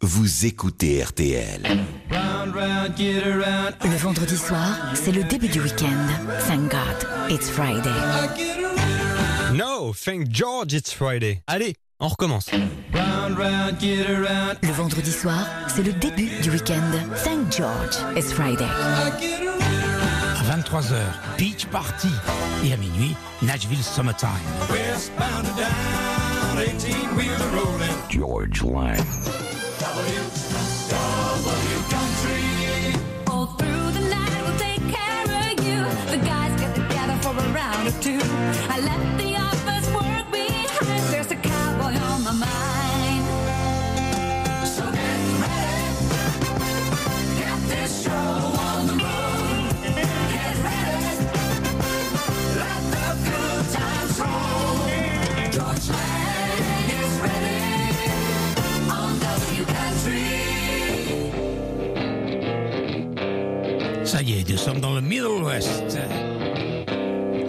vous écoutez RTL. Le vendredi soir, c'est le début du week-end. Thank God, it's Friday. No, thank George, it's Friday. Allez, on recommence. Le vendredi soir, c'est le début du week-end. Thank George, it's Friday. À 23h, Beach Party. Et à minuit, Nashville Summertime. George Lang. I left the nous sommes dans le Middle West,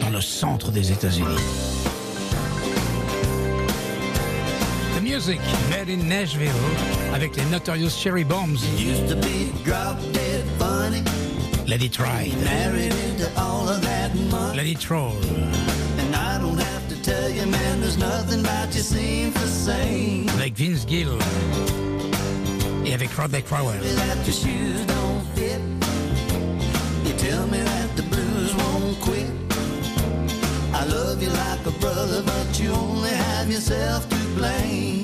dans le centre des États-Unis. The music made in Nashville avec les Notorious Cherry Bombs. La Detroit. La Detroit. Avec Vince Gill et avec Rodney Crowell. Tell me that the blues won't quit. I love you like a brother, but you only have yourself to blame.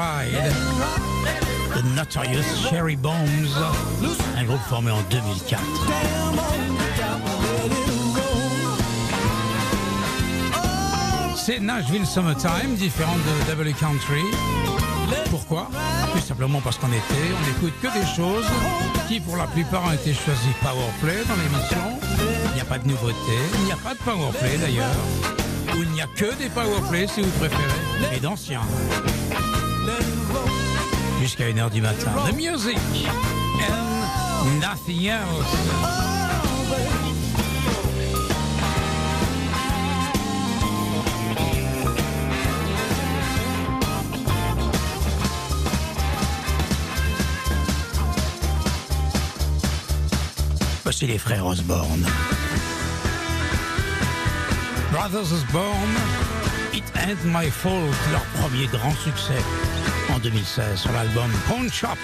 The Notorious Cherry Bombs. Un groupe formé en 2004. damn old. Got to let it roll. Oh, C'est Nashville Summertime, différent de Double Country. Pourquoi? Tout simplement parce qu'en été, on n'écoute que des choses qui, pour la plupart, ont été choisies Powerplay dans l'émission. Il n'y a pas de nouveauté, il n'y a pas de Powerplay d'ailleurs. Ou il n'y a que des Powerplay si vous préférez, et d'anciens. Jusqu'à 1h du matin. The music and nothing else. Voici les frères Osborne. Brothers Osborne, Ain't My Fault, leur premier grand succès en 2016 sur l'album Pawn Shop.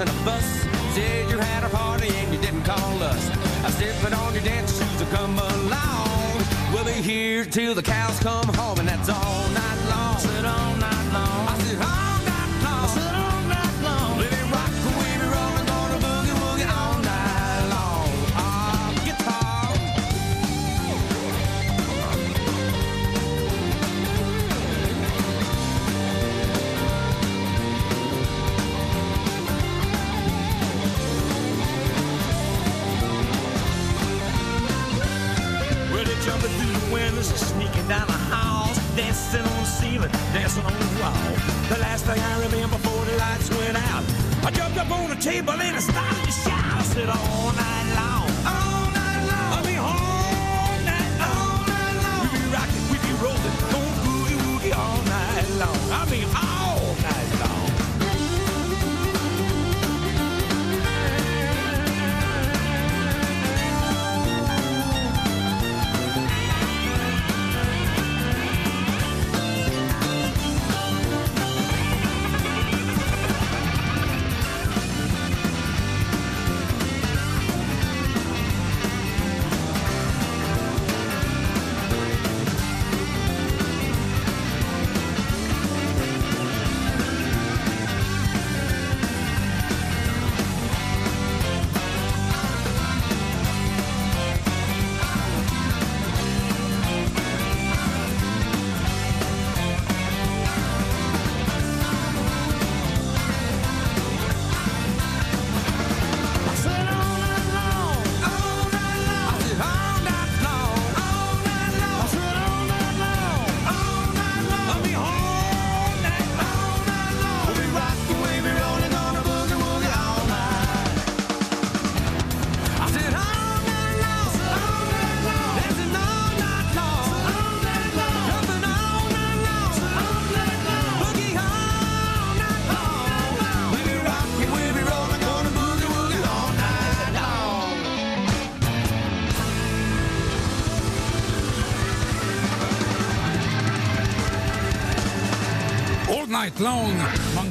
in a bus. Said you had a party and you didn't call us. I stepped on your dance shoes and come along. We'll be here till the cows come home, and that's all night long. All night long. I said. dancing on the wall. The last thing I remember before the lights went out, I jumped up on the table and I started to shout. I said all night long, all night long, I'll be night long, all night long. We be rocking, we be rolling, going boogie woogie all night long. I mean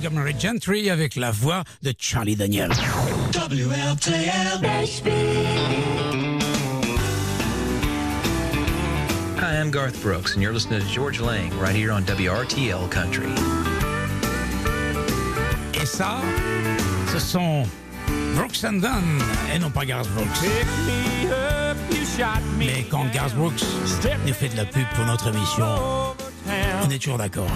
Montgomery Gentry avec la voix de Charlie Daniel. Hi, I'm Garth Brooks, and you're listening to George Lang right here on WRTL Country. Et ça, ce sont Brooks and Dunn et non pas Garth Brooks. Mais quand Garth Brooks nous fait de la pub pour notre émission, on est toujours d'accord.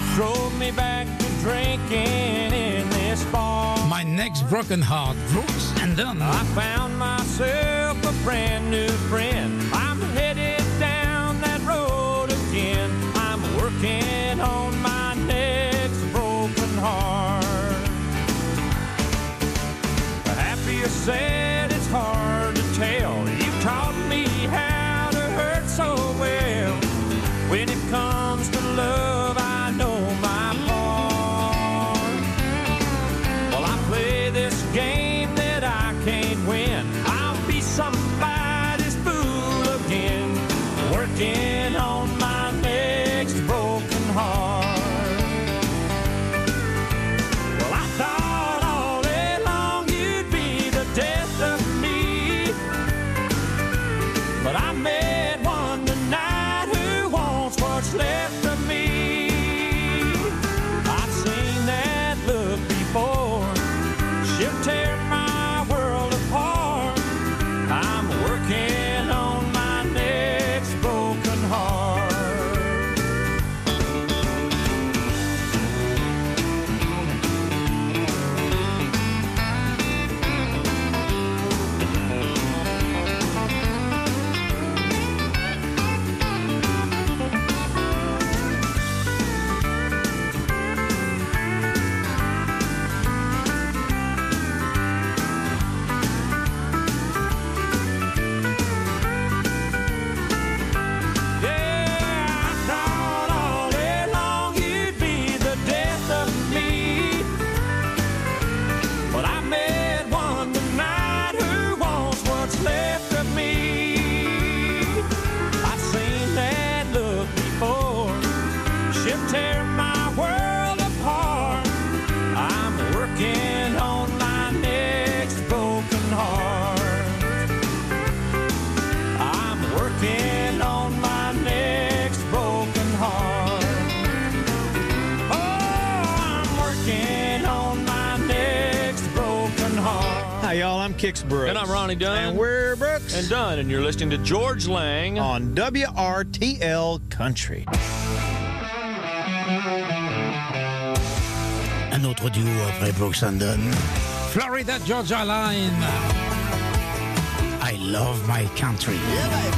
My next broken heart, Brooks and Dunn. I found myself a brand new friend. I'm headed down that road again. I'm working on my next broken heart. Happy or Hi, y'all. I'm Kix Brooks. And I'm Ronnie Dunn. And we're Brooks. And Dunn, and you're listening to George Lang. on WRTL Country. Un autre duo après Brooks and Dunn. Florida Georgia Line. I love my country. Yeah,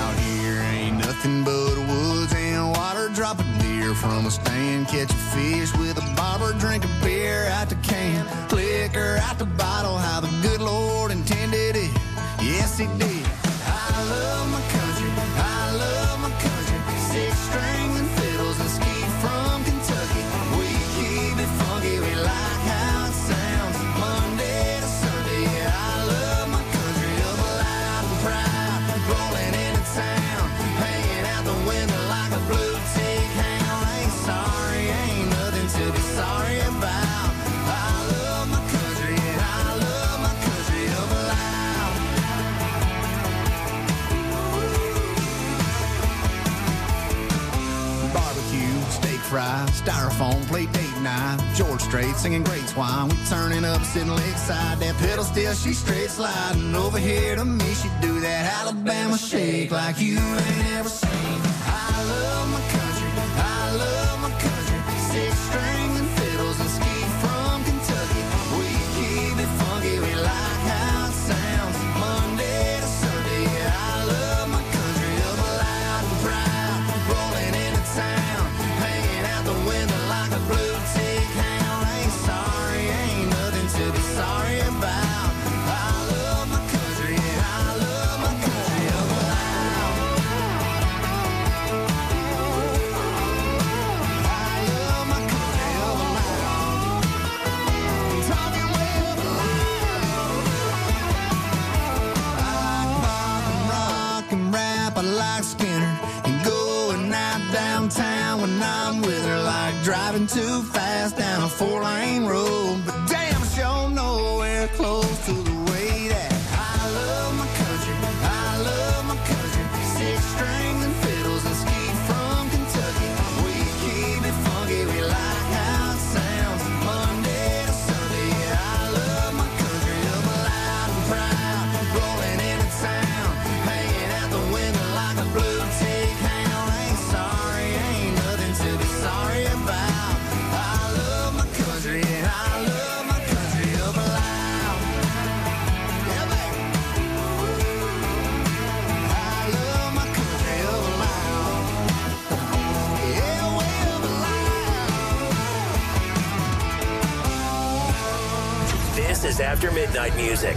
Out here ain't nothing but woods and water. Drop a deer from a stand, catch a fish with a bobber, drink a beer out the can, liquor out the bottle. How the good Lord intended it. Yes, He did. Fry, styrofoam, plate date night. George Strait singing great swine. We turning up, sitting lakeside. That pedal still, she straight sliding. Over here to me, she do that Alabama shake like you ain't ever seen. midnight music.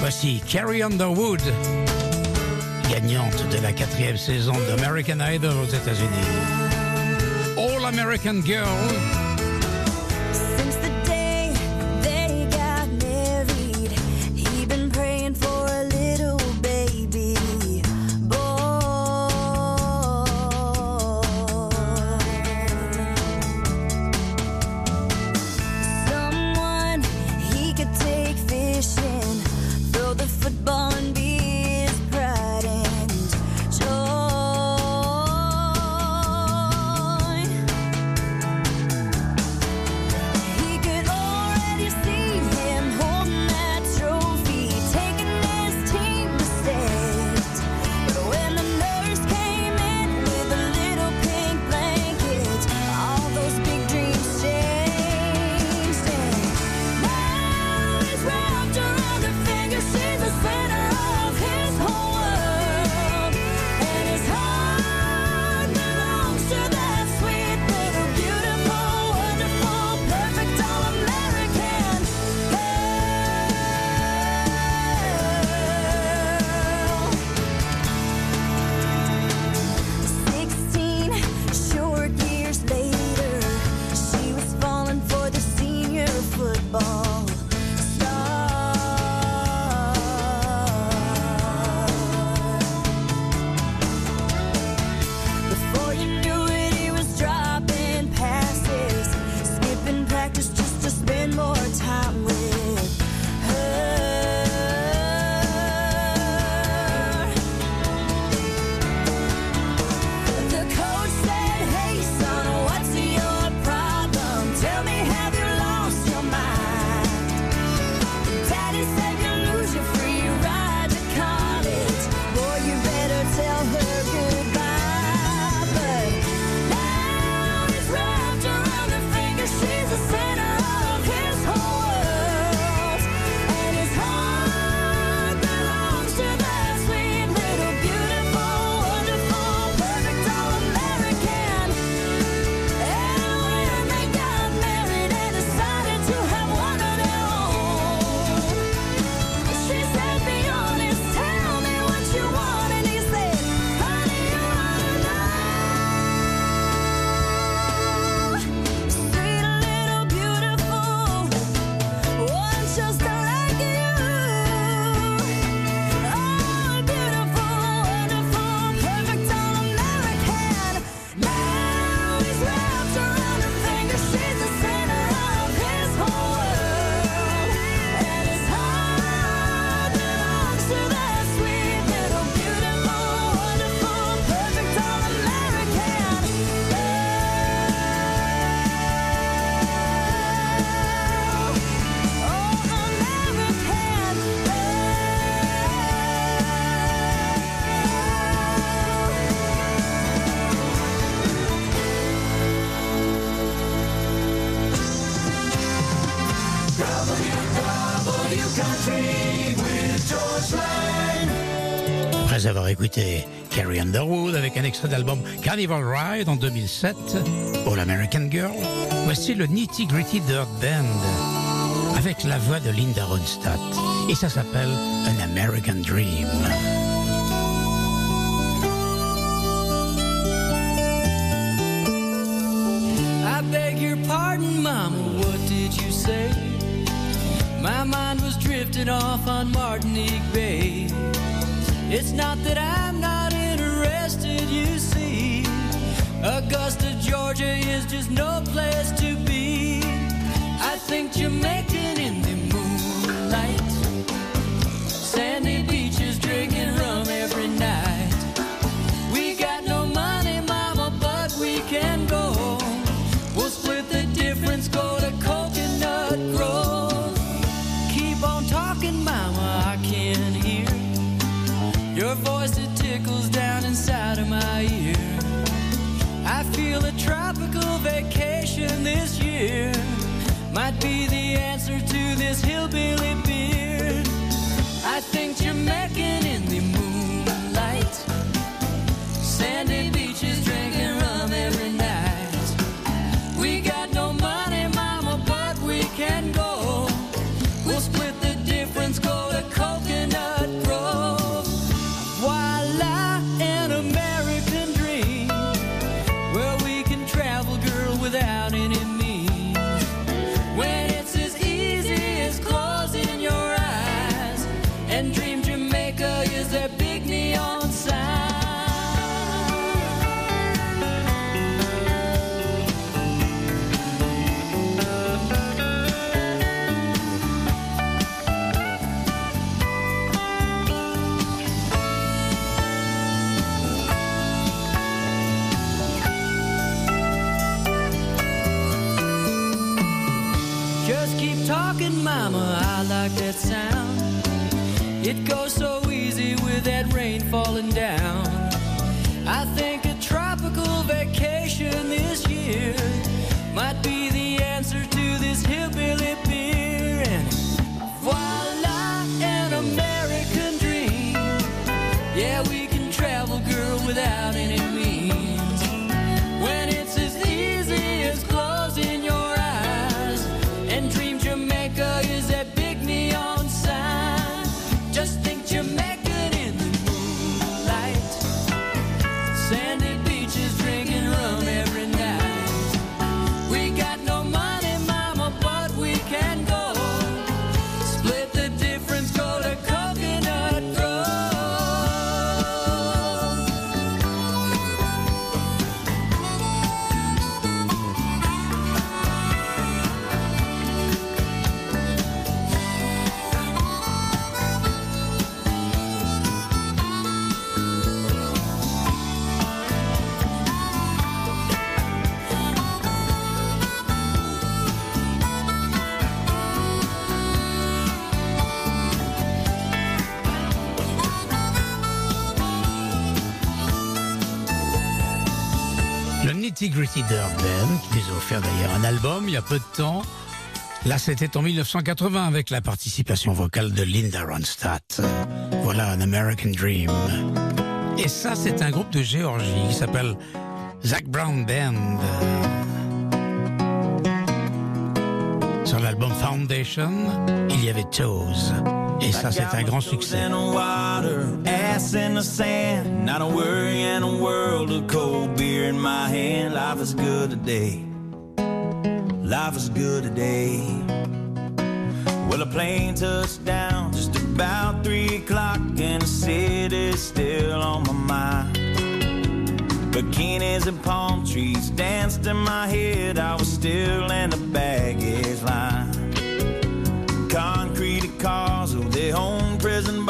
Voici Carrie Underwood, gagnante de la quatrième saison d'American Idol aux États-Unis. All American Girl. Carrie Underwood avec un extrait d'album Carnival Ride en 2007, All American Girl, voici le Nitty Gritty Dirt Band avec la voix de Linda Ronstadt. Et ça s'appelle An American Dream. I beg your pardon, Mama, what did you say? My mind was drifting off on Martinique Bay. It's not that I'm not interested, you see. Augusta, Georgia is just no place to be. I think Jamaican tropical vacation this year might be the answer to this hillbilly beer. I think Jamaican It goes Gritty Dirt Band, qui nous a offert d'ailleurs un album il y a peu de temps. Là, c'était en 1980 avec la participation vocale de Linda Ronstadt. Voilà, un American Dream. Et ça, c'est un groupe de Géorgie qui s'appelle Zach Brown Band. Sur l'album Foundation, il y avait Toes. Et ça, c'est un grand succès. Water, ass in the sand. Not a worry in a world of cold beer in my hand. Life is good today. Life is good today. Well, a plane touched down just about three o'clock, and the city's still on my mind. Bikinis and palm trees danced in my head. I was still in the baggage line. Concrete cars, oh, they own prison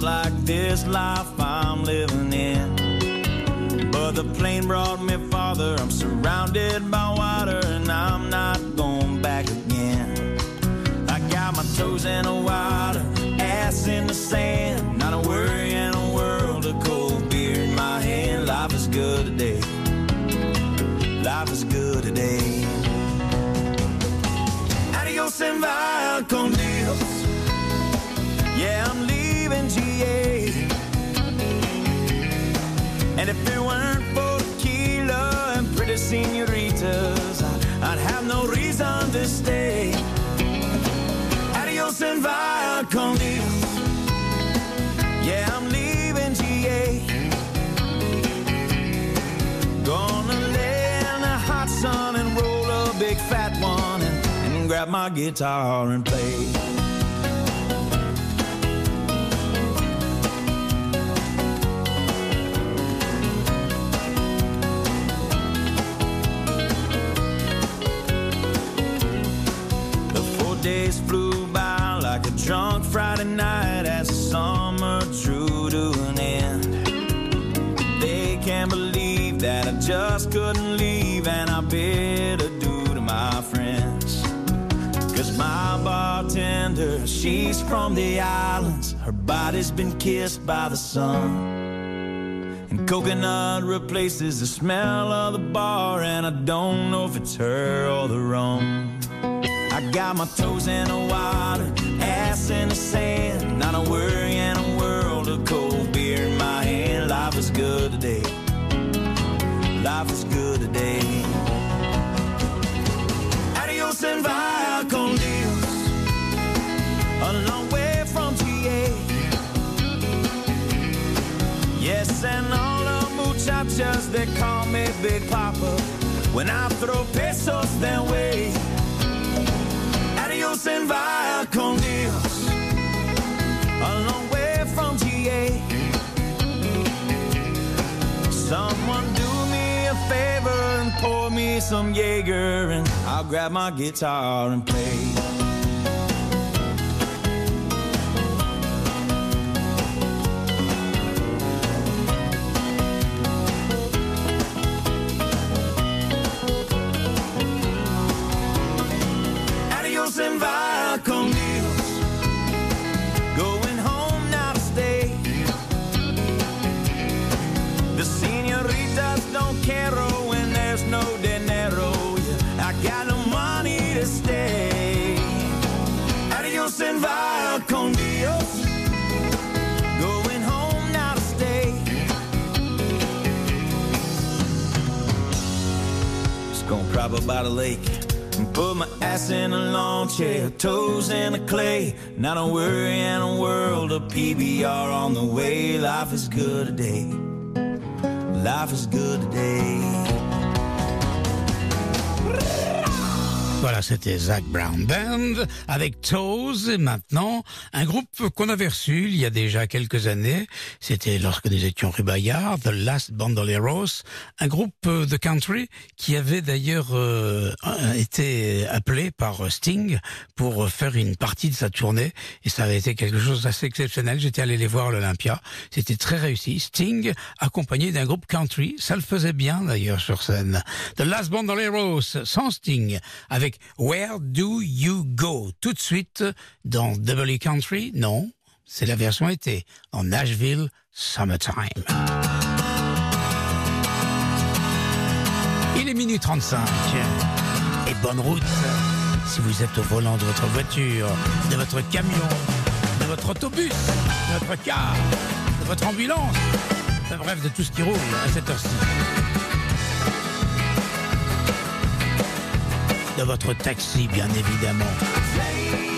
bars like this life I'm living in. But the plane brought me farther. I'm surrounded by water, and I'm not going grab my guitar and play. The four days flew by like a drunk Friday night as the summer drew to an end. They can't believe that I just couldn't my bartender, she's from the islands. Her body's been kissed by the sun. And coconut replaces the smell of the bar, and I don't know if it's her or the rum. I got my toes in the water, ass in the sand. Not a worry in a world of cold beer in my hand. Life is good today. Life is good today. Adios and via When I throw pesos their way. Adios and via con Dios. A long way from GA. Someone do me a favor and pour me some Jaeger, and I'll grab my guitar and play. By the lake. and Put my ass in a lawn chair, toes in the clay. Not a worry in a world of PBR on the way. Life is good today. Life is good today. Voilà, c'était Zach Brown Band avec Toes et maintenant un groupe qu'on avait reçu il y a déjà quelques années. C'était lorsque nous étions rue Bayard, The Last Bandoleros, un groupe euh, de country qui avait d'ailleurs euh, été appelé par Sting pour faire une partie de sa tournée et ça avait été quelque chose d'assez exceptionnel. J'étais allé les voir à l'Olympia. C'était très réussi. Sting accompagné d'un groupe country, ça le faisait bien d'ailleurs sur scène. The Last Bandoleros sans Sting avec Where Do You Go? Tout de suite dans W Country? Non, c'est la version été en Nashville Summertime. Il est minuit 35 et bonne route si vous êtes au volant de votre voiture, de votre camion, de votre autobus, de votre car, de votre ambulance, bref de tout ce qui roule à cette heure-ci. De votre taxi, bien évidemment.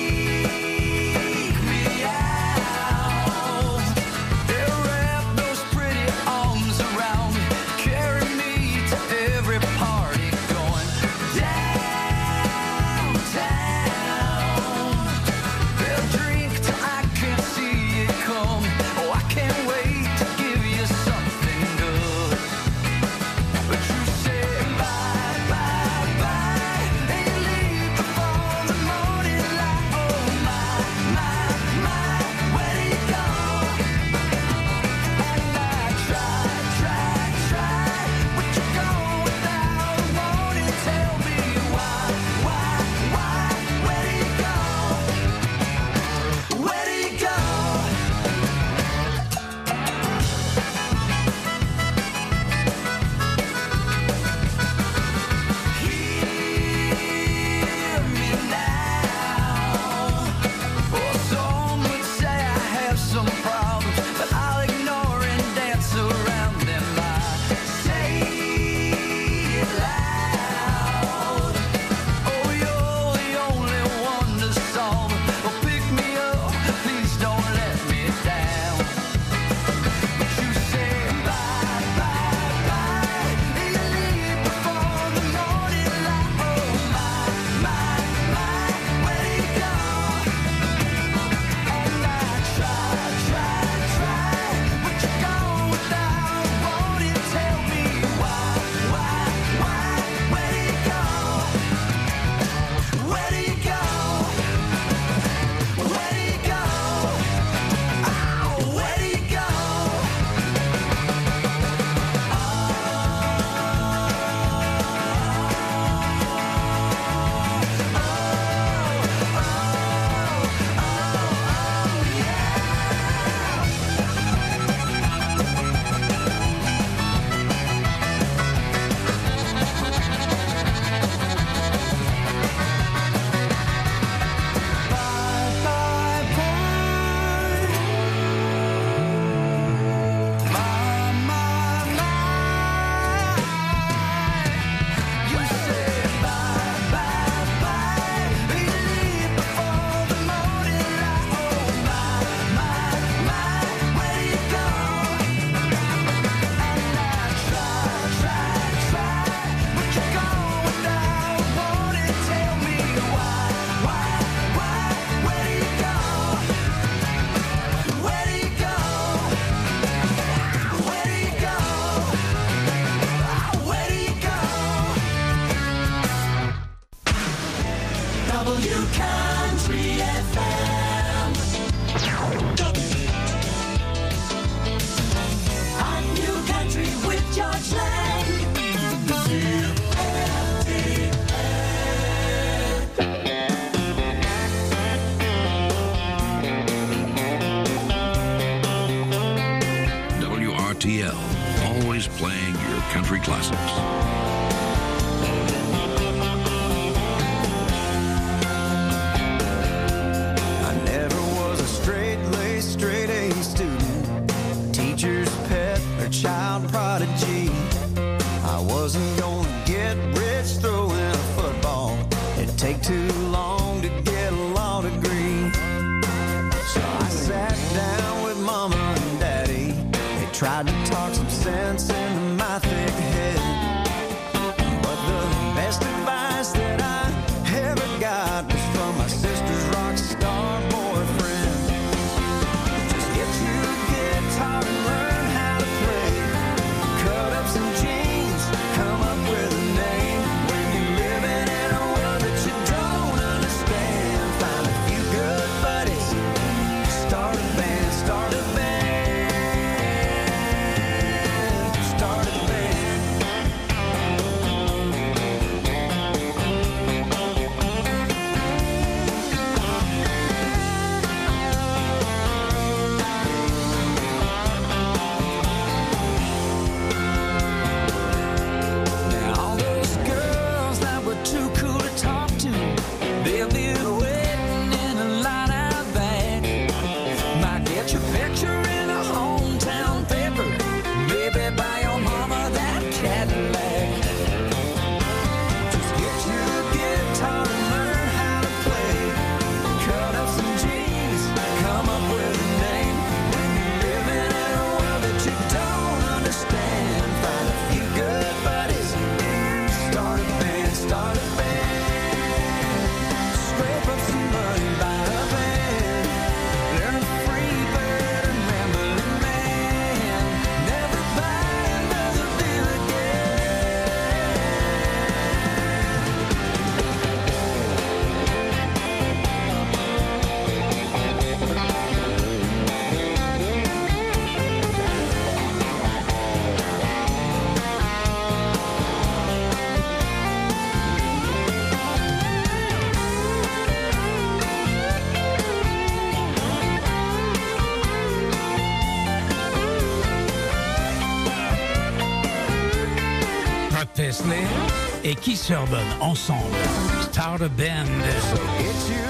qui se ensemble. Start a band.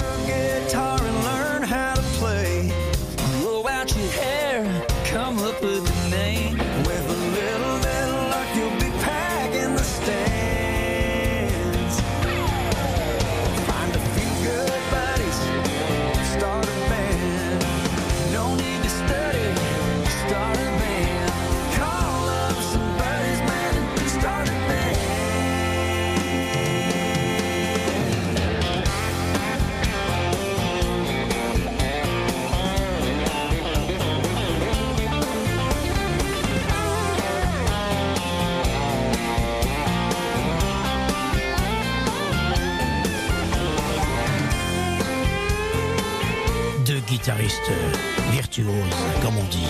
comme on dit.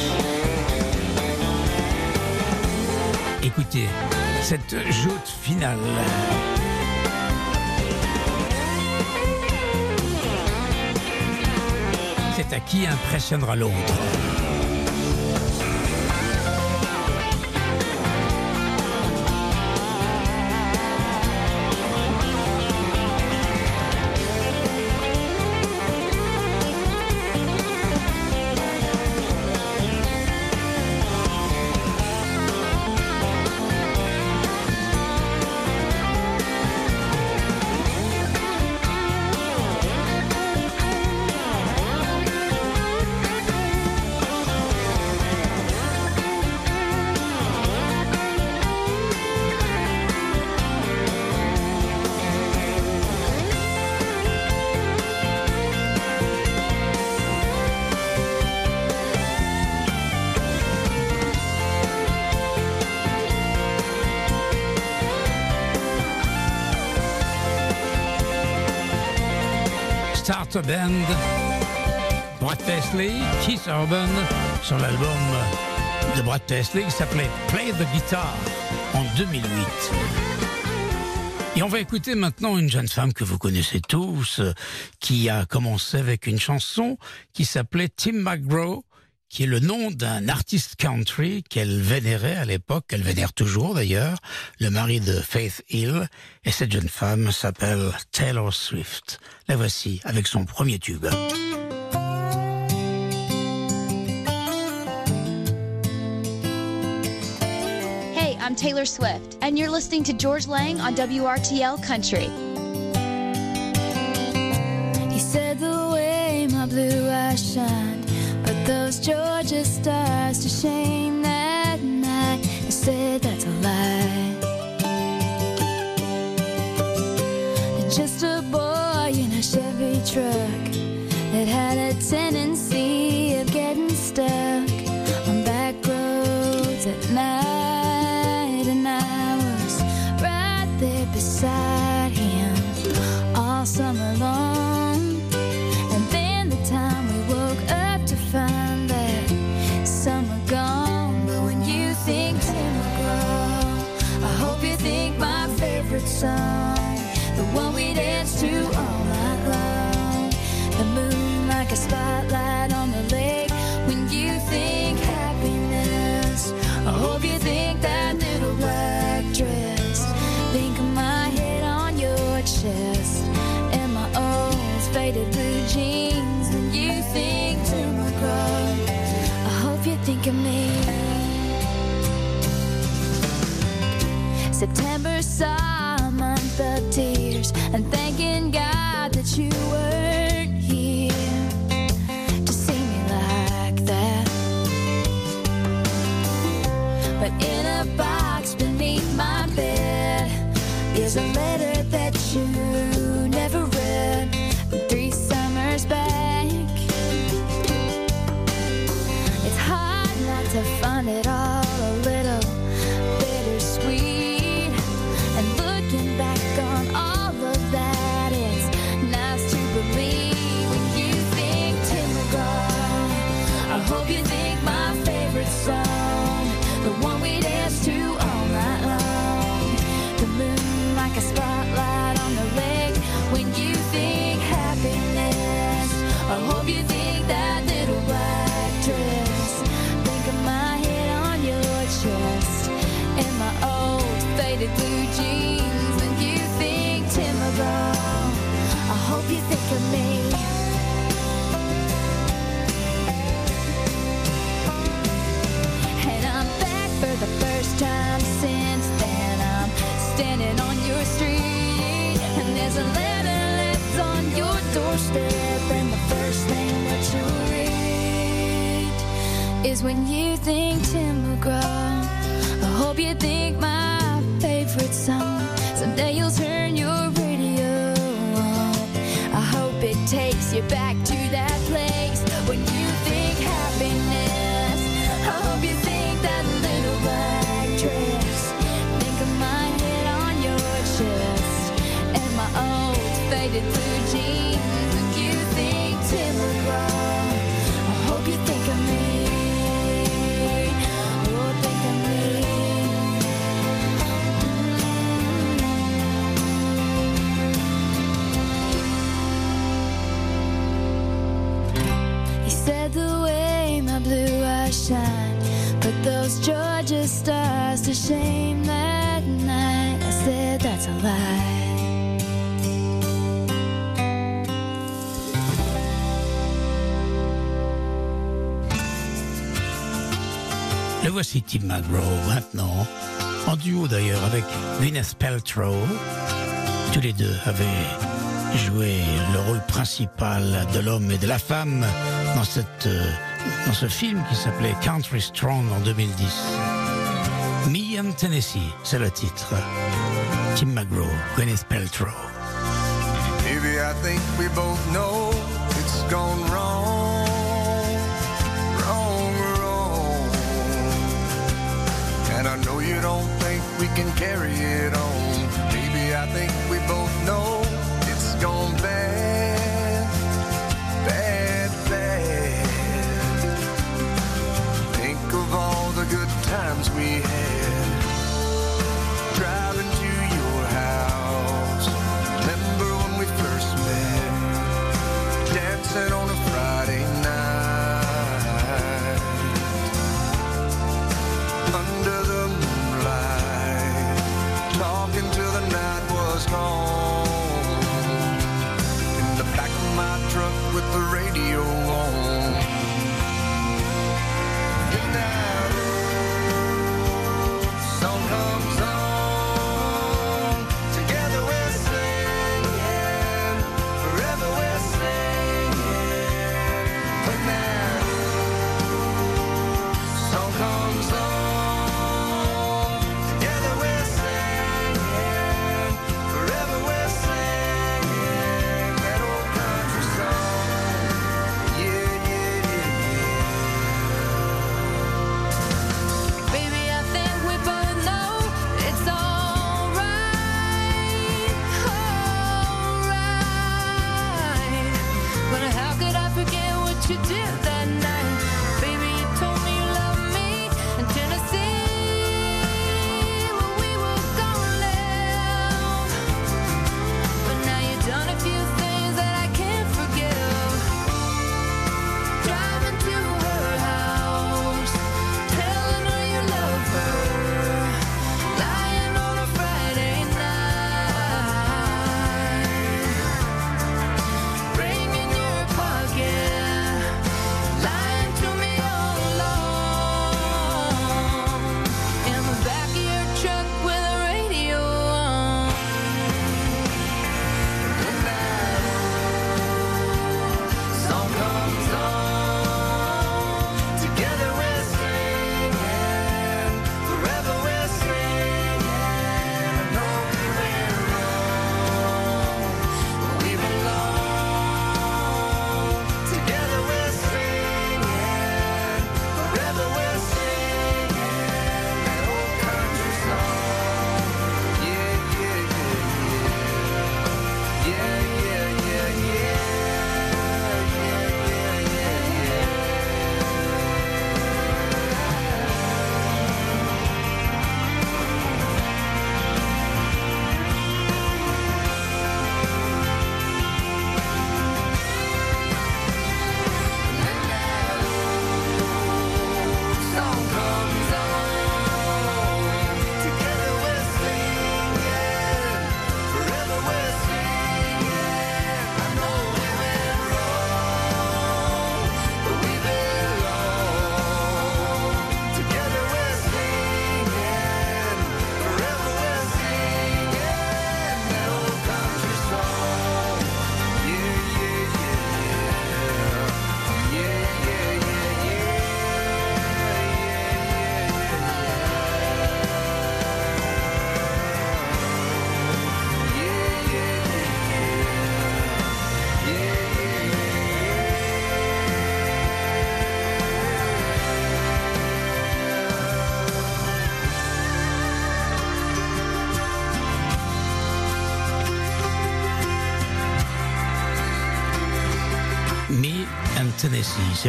Écoutez, cette joute finale. C'est à qui impressionnera l'autre? Band, Brad Paisley, Keith Urban, sur l'album de Brad Paisley qui s'appelait Play the Guitar en 2008. Et on va écouter maintenant une jeune femme que vous connaissez tous, qui a commencé avec une chanson qui s'appelait Tim McGraw qui est le nom d'un artiste country qu'elle vénérait à l'époque, qu'elle vénère toujours d'ailleurs, le mari de Faith Hill, et cette jeune femme s'appelle Taylor Swift. La voici avec son premier tube. Hey, I'm Taylor Swift, and you're listening to George Lang on WRTL Country. He said the way my blue eyes shined, put those Georgia stars to shame that night. He said that's a lie. Just a boy in a Chevy truck that had a tendency of getting stuck A month of tears and thanking God that you when you think Tim McGraw. I hope you think my favorite song. Someday you'll turn takes you back to that place when you think happiness. I hope you think that little black dress. Think of my head on your chest and my old faded blue jeans. When you think Tim McGraw, I hope you think shame. Le voici Tim McGraw maintenant, en duo d'ailleurs avec Gwyneth Paltrow. Tous les deux avaient joué le rôle principal de l'homme et de la femme dans, cette, euh, dans ce film qui s'appelait Country Strong en 2010. Me Tennessee, c'est le titre. Tim McGraw, Gwyneth Paltrow. I think we both know it's gone wrong, wrong, wrong. And I know you don't think we can carry it on. I think we both know it's gone bad, bad, bad. Think of all the good times we had.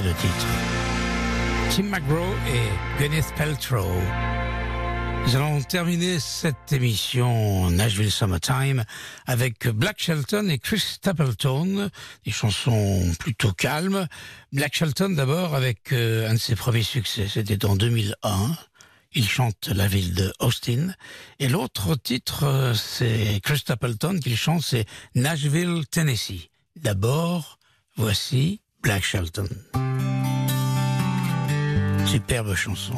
Le titre. Tim McGraw et Gwyneth Paltrow. Nous allons terminer cette émission Nashville Summertime avec Black Shelton et Chris Stapleton, des chansons plutôt calmes. Black Shelton d'abord avec euh, un de ses premiers succès, c'était en 2001. Il chante la ville de Austin. Et l'autre titre, euh, c'est Chris Stapleton qui le chante, c'est Nashville, Tennessee. D'abord, voici Black Shelton. Superbe chanson.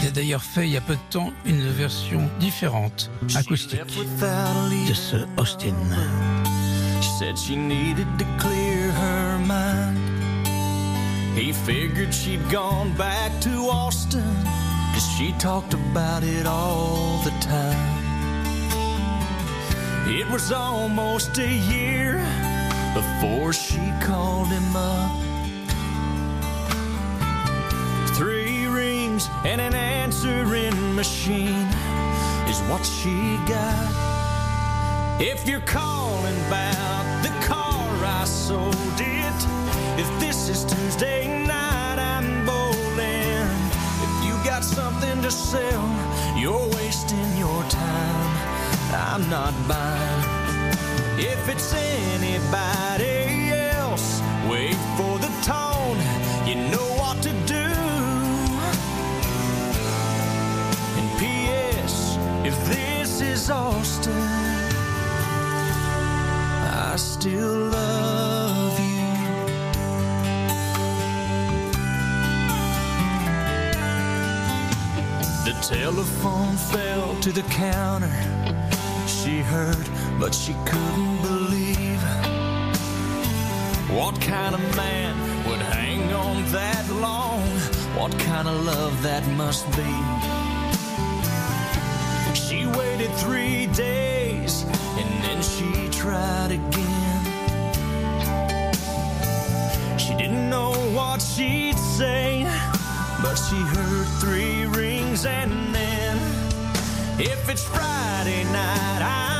Il a d'ailleurs fait il y a peu de temps une version différente, acoustique, de ce Austin. She said she needed to clear her mind. He figured she'd gone back to Austin, cause she talked about it all the time. It was almost a year before she called him up. Three rings and an answering machine is what she got. If you're calling about the car I sold it, if this is Tuesday night, I'm bowling. If you got something to sell, you're wasting your time. I'm not buying. If it's anybody else, wait for the tone. You know what to do. And P.S. If this is Austin, I still love you. The telephone fell to the counter. She heard, but she couldn't believe. What kind of man would hang on that long. what kind of love that must be. She waited three days and then she tried again. She didn't know what she'd say, but she heard three rings and then, if it's Friday night, I'm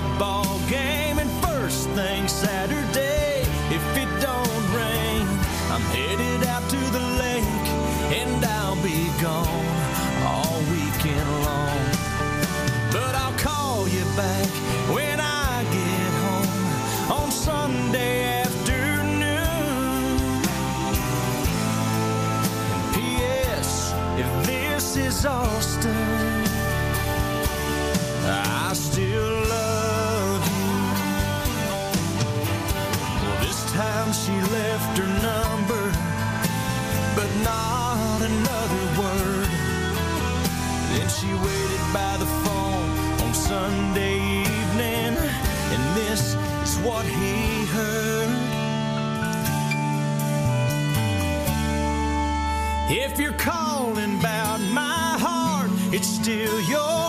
the ball game, and first thing Saturday, if it don't rain, I'm headed out to the lake, and I'll be gone all weekend long. But I'll call you back when I get home on Sunday afternoon. P.S. If this is Austin, what he heard. If you're calling about my heart, it's still yours.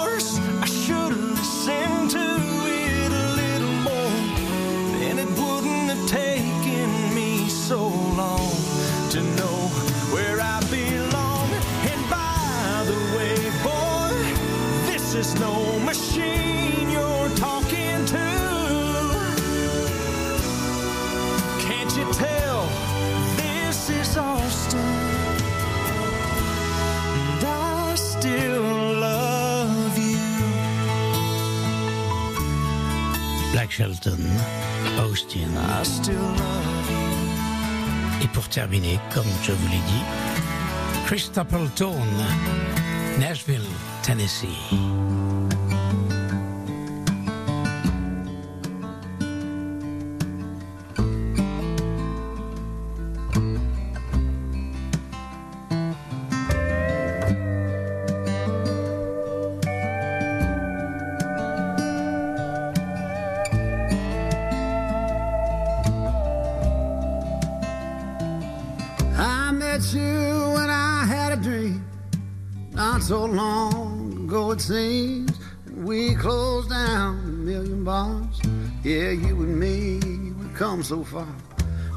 Shelton, Austin. Et pour terminer, comme je vous l'ai dit, Chris Stapleton, Nashville, Tennessee.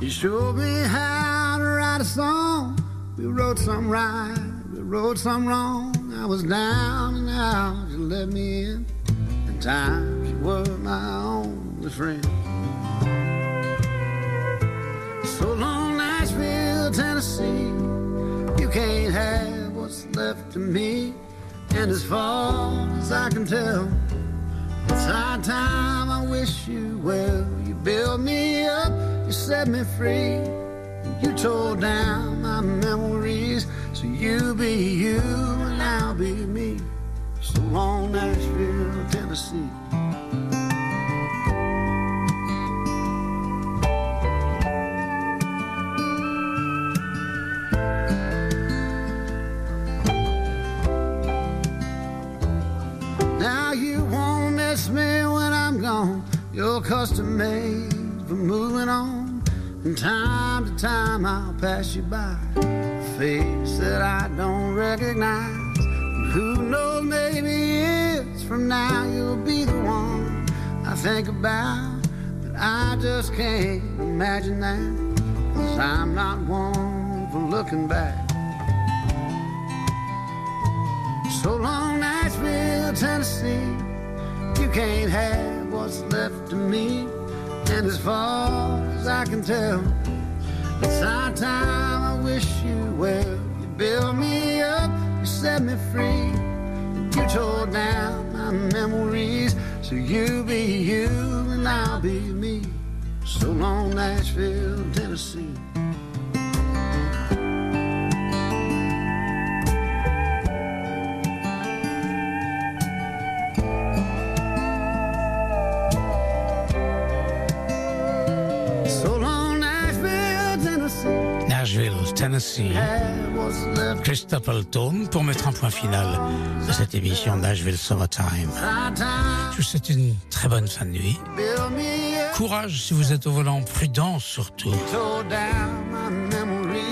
You showed me how to write a song. We wrote some right, we wrote some wrong. I was down and out, you let me in. And times you were my only friend. So long, Nashville, Tennessee. You can't have what's left of me. And as far as I can tell, it's high time I wish you well. You built me set me free. You tore down my memories. So you be you and I'll be me. So long, Nashville, Tennessee. Now you won't miss me when I'm gone. You're custom made for moving on. From time to time I'll pass you by. A face that I don't recognize. And who knows, maybe years from now you'll be the one I think about. But I just can't imagine that. Cause I'm not one for looking back. So long, Nashville, Tennessee. You can't have what's left of me. And as far as I can tell, it's high time I wish you well. You built me up, you set me free. You tore down my memories. So you be you and I'll be me. So long, Nashville, Tennessee. Tennessee. Have what's left. Christophe Alton pour mettre un point final à cette émission Nashville Summertime. Je vous souhaite une très bonne fin de nuit. Courage si vous êtes au volant, prudence surtout.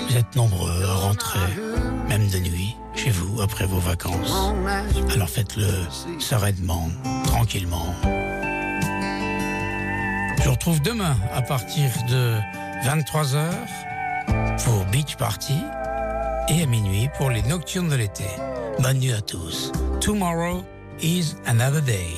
Vous êtes nombreux à rentrer, même de nuit, chez vous, après vos vacances. Alors faites-le sereinement, tranquillement. Je vous retrouve demain à partir de 23h pour Beach Party et à minuit pour les nocturnes de l'été. Bonne nuit à tous. Tomorrow is another day.